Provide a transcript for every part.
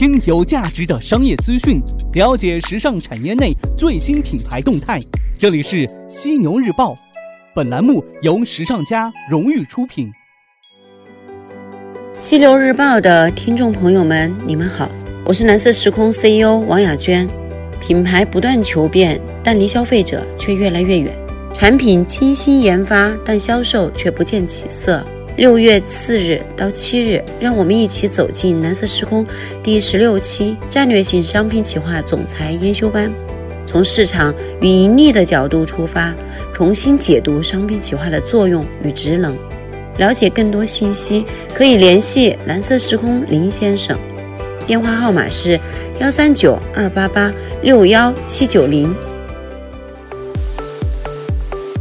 听有价值的商业资讯，了解时尚产业内最新品牌动态。这里是犀牛日报，本栏目由时尚家荣誉出品。犀牛日报的听众朋友们，你们好，我是蓝色时空 CEO 王雅娟。品牌不断求变，但离消费者却越来越远；产品精心研发，但销售却不见起色。六月四日到七日，让我们一起走进蓝色时空第十六期战略性商品企划总裁研修班，从市场与盈利的角度出发，重新解读商品企划的作用与职能。了解更多信息，可以联系蓝色时空林先生。电话号码是幺三九二八八六幺七九零。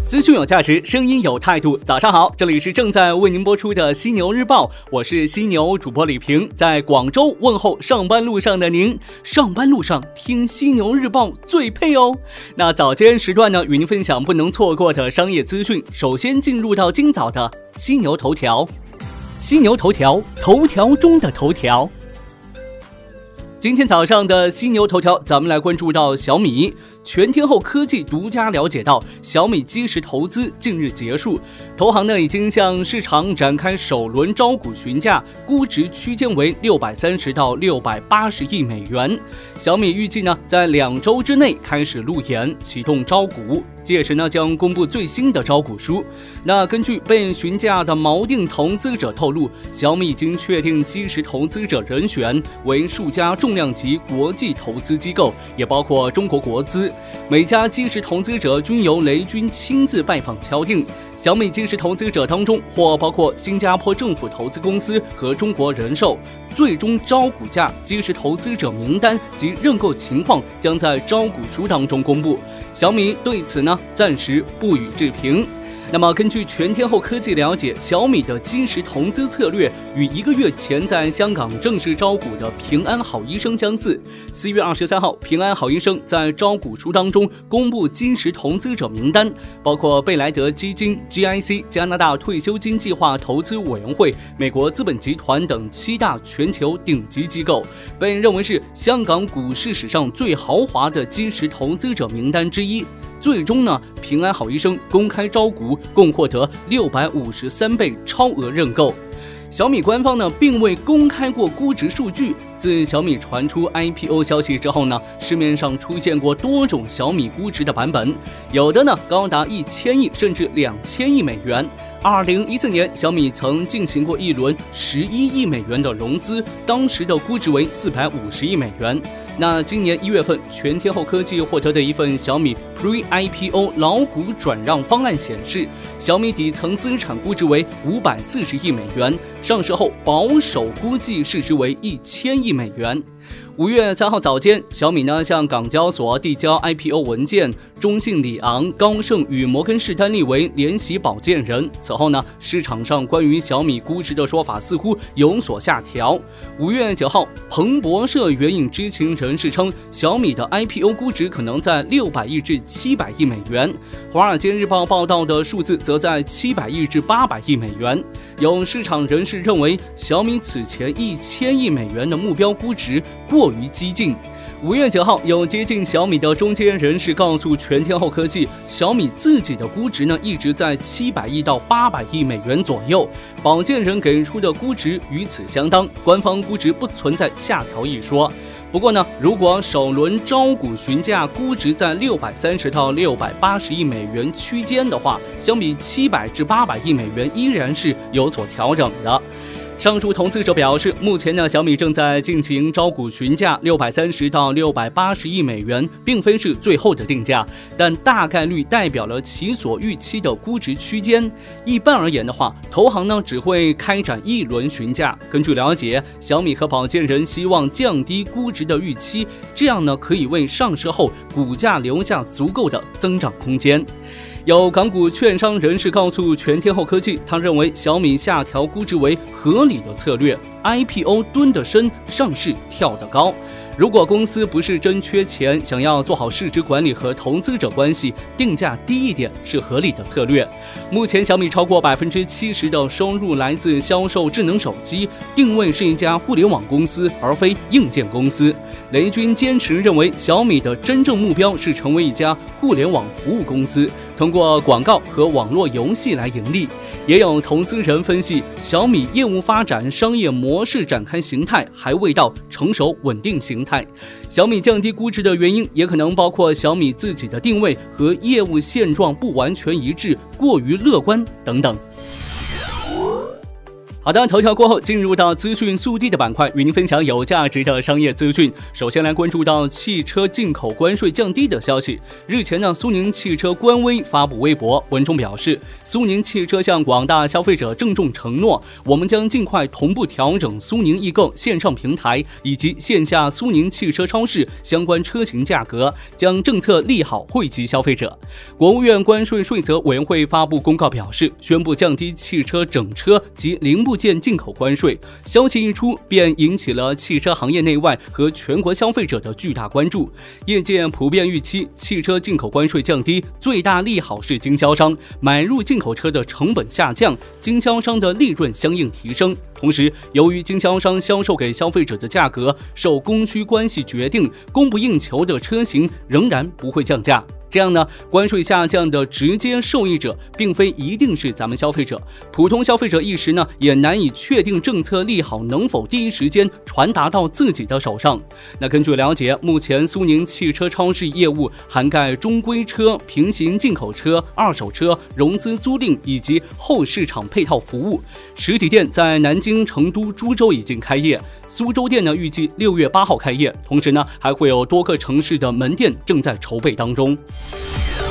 资讯有价值，声音有态度。早上好，这里是正在为您播出的犀牛日报，我是犀牛主播李平，在广州问候上班路上的您。上班路上听犀牛日报最配哦。那早间时段呢，与您分享不能错过的商业资讯。首先进入到今早的犀牛头条，犀牛头条，头条中的头条。今天早上的犀牛头条，咱们来关注到小米。全天候科技独家了解到，小米基石投资近日结束，投行呢已经向市场展开首轮招股询价，估值区间为六百三十到六百八十亿美元。小米预计呢在两周之内开始路演，启动招股。届时呢，将公布最新的招股书。那根据被询价的锚定投资者透露，小米已经确定基石投资者人选为数家重量级国际投资机构，也包括中国国资。每家基石投资者均由雷军亲自拜访敲定。小米基石投资者当中，或包括新加坡政府投资公司和中国人寿。最终招股价、基石投资者名单及认购情况将在招股书当中公布。小米对此呢，暂时不予置评。那么，根据全天候科技了解，小米的基石投资策略与一个月前在香港正式招股的平安好医生相似。四月二十三号，平安好医生在招股书当中公布基石投资者名单，包括贝莱德基金、GIC、加拿大退休金计划投资委员会、美国资本集团等七大全球顶级机构，被认为是香港股市史上最豪华的基石投资者名单之一。最终呢，平安好医生公开招股，共获得六百五十三倍超额认购。小米官方呢，并未公开过估值数据。自小米传出 IPO 消息之后呢，市面上出现过多种小米估值的版本，有的呢高达一千亿甚至两千亿美元。二零一四年，小米曾进行过一轮十一亿美元的融资，当时的估值为四百五十亿美元。那今年一月份，全天候科技获得的一份小米 Pre-IPO 老股转让方案显示，小米底层资产估值为五百四十亿美元，上市后保守估计市值为一千亿美元。五月三号早间，小米呢向港交所递交 IPO 文件，中信里昂、高盛与摩根士丹利为联席保荐人。此后呢，市场上关于小米估值的说法似乎有所下调。五月九号，彭博社援引知情人人士称，小米的 IPO 估值可能在六百亿至七百亿美元。华尔街日报报道的数字则在七百亿至八百亿美元。有市场人士认为，小米此前一千亿美元的目标估值过。于激进。五月九号，有接近小米的中间人士告诉全天候科技，小米自己的估值呢一直在七百亿到八百亿美元左右，保荐人给出的估值与此相当，官方估值不存在下调一说。不过呢，如果首轮招股询价估值在六百三十到六百八十亿美元区间的话，相比七百至八百亿美元依然是有所调整的。上述投资者表示，目前呢，小米正在进行招股询价，六百三十到六百八十亿美元，并非是最后的定价，但大概率代表了其所预期的估值区间。一般而言的话，投行呢只会开展一轮询价。根据了解，小米和保荐人希望降低估值的预期，这样呢可以为上市后股价留下足够的增长空间。有港股券商人士告诉全天候科技，他认为小米下调估值为合理的策略，IPO 蹲得深，上市跳得高。如果公司不是真缺钱，想要做好市值管理和投资者关系，定价低一点是合理的策略。目前，小米超过百分之七十的收入来自销售智能手机，定位是一家互联网公司，而非硬件公司。雷军坚持认为，小米的真正目标是成为一家互联网服务公司，通过广告和网络游戏来盈利。也有投资人分析，小米业务发展商业模式展开形态还未到成熟稳定形态。小米降低估值的原因，也可能包括小米自己的定位和业务现状不完全一致、过于乐观等等。好的，头条过后，进入到资讯速递的板块，与您分享有价值的商业资讯。首先来关注到汽车进口关税降低的消息。日前呢，苏宁汽车官微发布微博，文中表示，苏宁汽车向广大消费者郑重承诺，我们将尽快同步调整苏宁易购线上平台以及线下苏宁汽车超市相关车型价格，将政策利好惠及消费者。国务院关税税则委员会发布公告表示，宣布降低汽车整车及零。部件进口关税消息一出，便引起了汽车行业内外和全国消费者的巨大关注。业界普遍预期，汽车进口关税降低最大利好是经销商买入进口车的成本下降，经销商的利润相应提升。同时，由于经销商销售给消费者的价格受供需关系决定，供不应求的车型仍然不会降价。这样呢，关税下降的直接受益者并非一定是咱们消费者，普通消费者一时呢也难以确定政策利好能否第一时间传达到自己的手上。那根据了解，目前苏宁汽车超市业务涵盖中规车、平行进口车、二手车、融资租赁以及后市场配套服务。实体店在南京、成都、株洲已经开业，苏州店呢预计六月八号开业，同时呢还会有多个城市的门店正在筹备当中。Thank.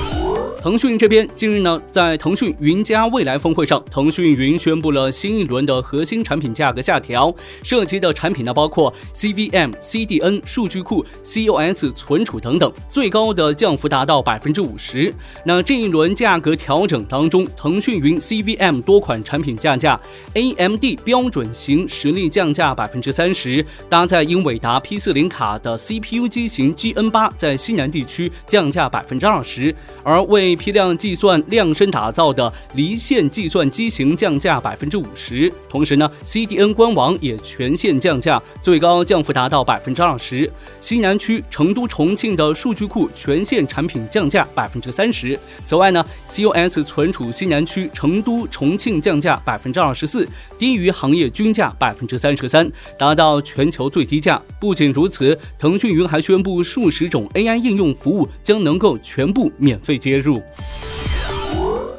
腾讯这边近日呢，在腾讯云加未来峰会上，腾讯云宣布了新一轮的核心产品价格下调，涉及的产品呢包括 CVM、CDN、数据库、COS 存储等等，最高的降幅达到百分之五十。那这一轮价格调整当中，腾讯云 CVM 多款产品降价，AMD 标准型实力降价百分之三十，搭载英伟达 P 四零卡的 CPU 机型 GN 八在西南地区降价百分之二十，而为批量计算量身打造的离线计算机型降价百分之五十，同时呢，CDN 官网也全线降价，最高降幅达到百分之二十。西南区成都、重庆的数据库全线产品降价百分之三十。此外呢，COS 存储西南区成都、重庆降价百分之二十四，低于行业均价百分之三十三，达到全球最低价。不仅如此，腾讯云还宣布数十种 AI 应用服务将能够全部免费接入。Paulo.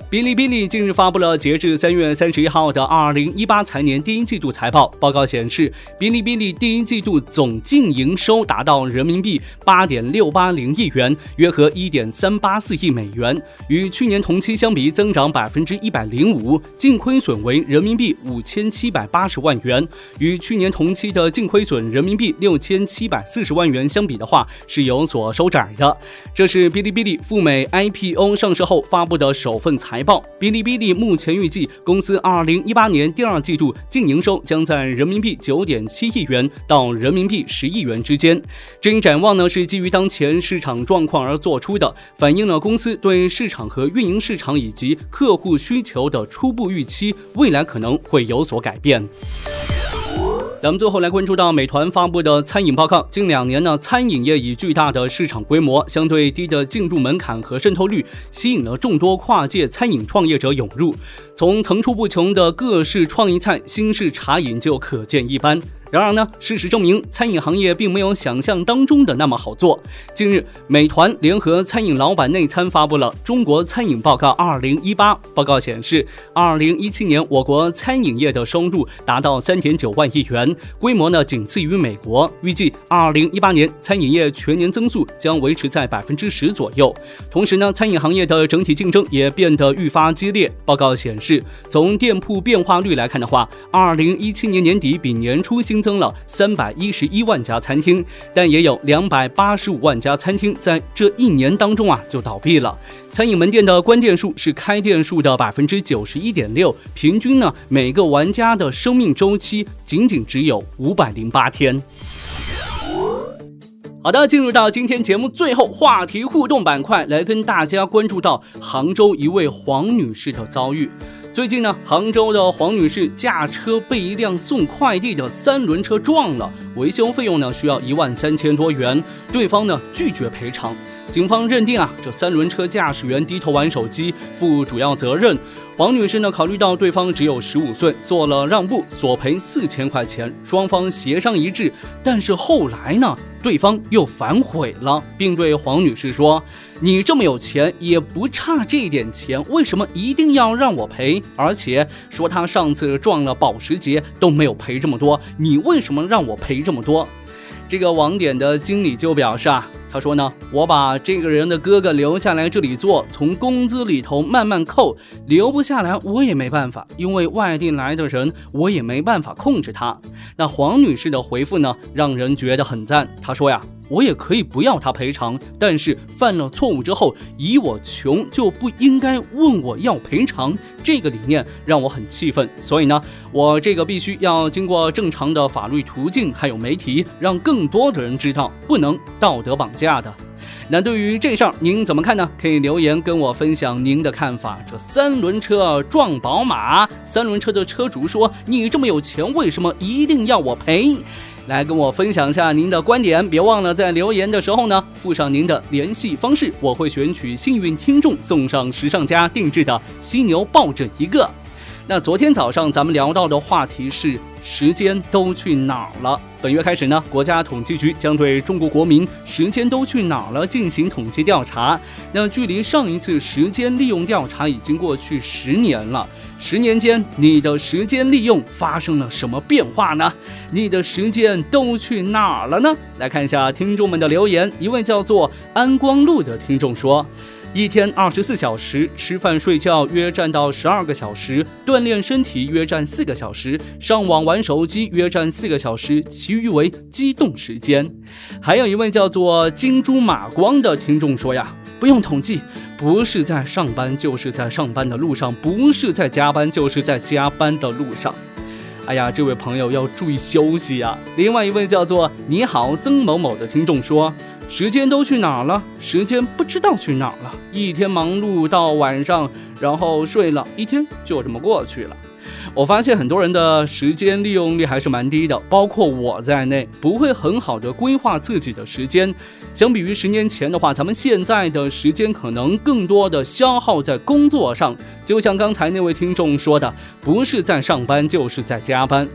哔哩哔哩近日发布了截至三月三十一号的二零一八财年第一季度财报。报告显示，哔哩哔哩第一季度总净营收达到人民币八点六八零亿元，约合一点三八四亿美元，与去年同期相比增长百分之一百零五。净亏损为人民币五千七百八十万元，与去年同期的净亏损人民币六千七百四十万元相比的话，是有所收窄的。这是哔哩哔哩赴美 IPO 上市后发布的首份财。财报，哔哩哔哩目前预计，公司二零一八年第二季度净营收将在人民币九点七亿元到人民币十亿元之间。这一展望呢，是基于当前市场状况而做出的，反映了公司对市场和运营市场以及客户需求的初步预期，未来可能会有所改变。咱们最后来关注到美团发布的餐饮报告。近两年呢，餐饮业以巨大的市场规模、相对低的进入门槛和渗透率，吸引了众多跨界餐饮创业者涌入。从层出不穷的各式创意菜、新式茶饮就可见一斑。然而呢，事实证明，餐饮行业并没有想象当中的那么好做。近日，美团联合餐饮老板内参发布了《中国餐饮报告二零一八》。报告显示，二零一七年我国餐饮业的收入达到三点九万亿元，规模呢仅次于美国。预计二零一八年餐饮业全年增速将维持在百分之十左右。同时呢，餐饮行业的整体竞争也变得愈发激烈。报告显示，从店铺变化率来看的话，二零一七年年底比年初新新增了三百一十一万家餐厅，但也有两百八十五万家餐厅在这一年当中啊就倒闭了。餐饮门店的关店数是开店数的百分之九十一点六，平均呢每个玩家的生命周期仅仅只有五百零八天。好的，进入到今天节目最后话题互动板块，来跟大家关注到杭州一位黄女士的遭遇。最近呢，杭州的黄女士驾车被一辆送快递的三轮车撞了，维修费用呢需要一万三千多元，对方呢拒绝赔偿。警方认定啊，这三轮车驾驶员低头玩手机，负主要责任。黄女士呢，考虑到对方只有十五岁，做了让步，索赔四千块钱，双方协商一致。但是后来呢，对方又反悔了，并对黄女士说：“你这么有钱，也不差这点钱，为什么一定要让我赔？而且说他上次撞了保时捷都没有赔这么多，你为什么让我赔这么多？”这个网点的经理就表示啊，他说呢，我把这个人的哥哥留下来这里做，从工资里头慢慢扣，留不下来我也没办法，因为外地来的人我也没办法控制他。那黄女士的回复呢，让人觉得很赞。她说呀。我也可以不要他赔偿，但是犯了错误之后，以我穷就不应该问我要赔偿，这个理念让我很气愤。所以呢，我这个必须要经过正常的法律途径，还有媒体，让更多的人知道，不能道德绑架的。那对于这事儿，您怎么看呢？可以留言跟我分享您的看法。这三轮车撞宝马，三轮车的车主说：“你这么有钱，为什么一定要我赔？”来跟我分享一下您的观点，别忘了在留言的时候呢附上您的联系方式，我会选取幸运听众送上时尚家定制的犀牛抱枕一个。那昨天早上咱们聊到的话题是时间都去哪儿了？本月开始呢，国家统计局将对中国国民时间都去哪儿了进行统计调查。那距离上一次时间利用调查已经过去十年了。十年间，你的时间利用发生了什么变化呢？你的时间都去哪儿了呢？来看一下听众们的留言。一位叫做安光路的听众说。一天二十四小时，吃饭睡觉约占到十二个小时，锻炼身体约占四个小时，上网玩手机约占四个小时，其余为机动时间。还有一位叫做金珠马光的听众说呀，不用统计，不是在上班就是在上班的路上，不是在加班就是在加班的路上。哎呀，这位朋友要注意休息啊。另外一位叫做你好曾某某的听众说。时间都去哪了？时间不知道去哪了。一天忙碌到晚上，然后睡了一天，就这么过去了。我发现很多人的时间利用率还是蛮低的，包括我在内，不会很好的规划自己的时间。相比于十年前的话，咱们现在的时间可能更多的消耗在工作上。就像刚才那位听众说的，不是在上班就是在加班。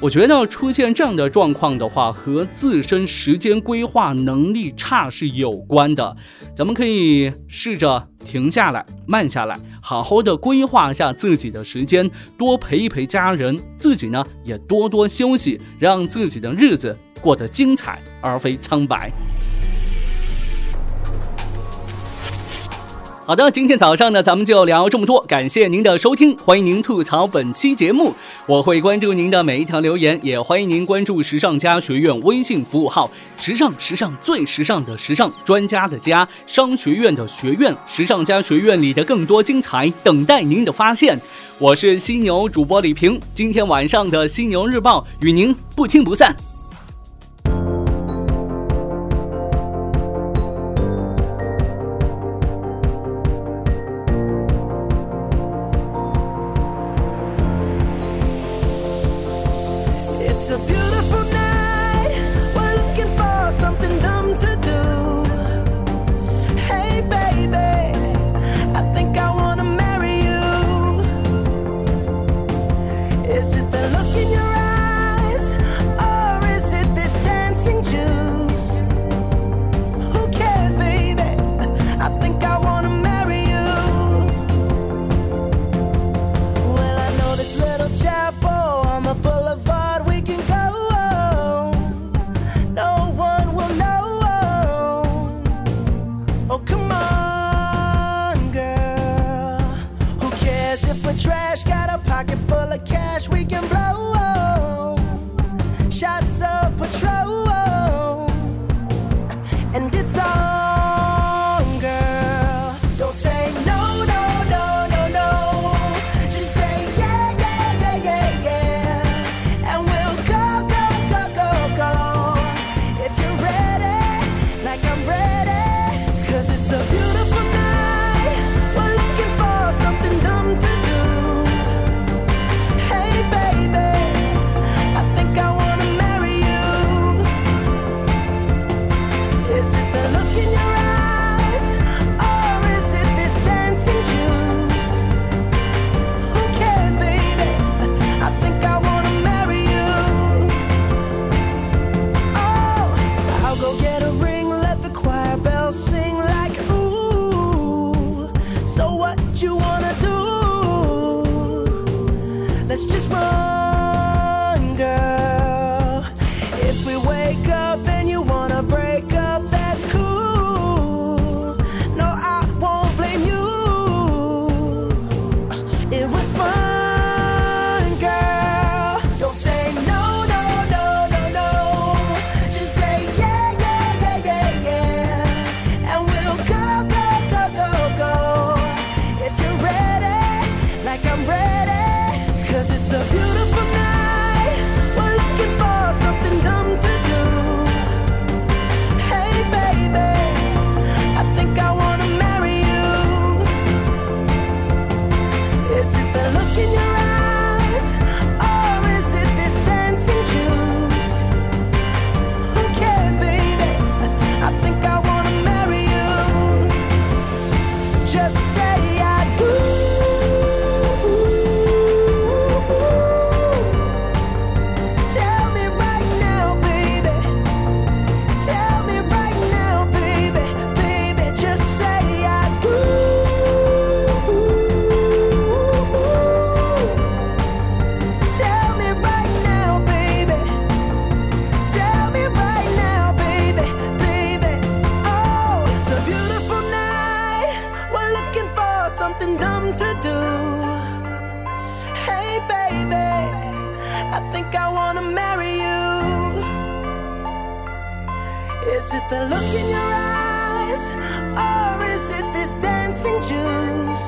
我觉得出现这样的状况的话，和自身时间规划能力差是有关的。咱们可以试着停下来，慢下来，好好的规划一下自己的时间，多陪一陪家人，自己呢也多多休息，让自己的日子过得精彩而非苍白。好的，今天早上呢，咱们就聊这么多。感谢您的收听，欢迎您吐槽本期节目，我会关注您的每一条留言，也欢迎您关注时尚家学院微信服务号，时尚时尚最时尚的时尚专家的家商学院的学院，时尚家学院里的更多精彩等待您的发现。我是犀牛主播李平，今天晚上的犀牛日报与您不听不散。to do. Hey, baby, I think I wanna marry you. Is it the look in your eyes, or is it this dancing juice?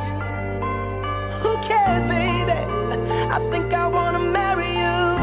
Who cares, baby? I think I wanna marry you.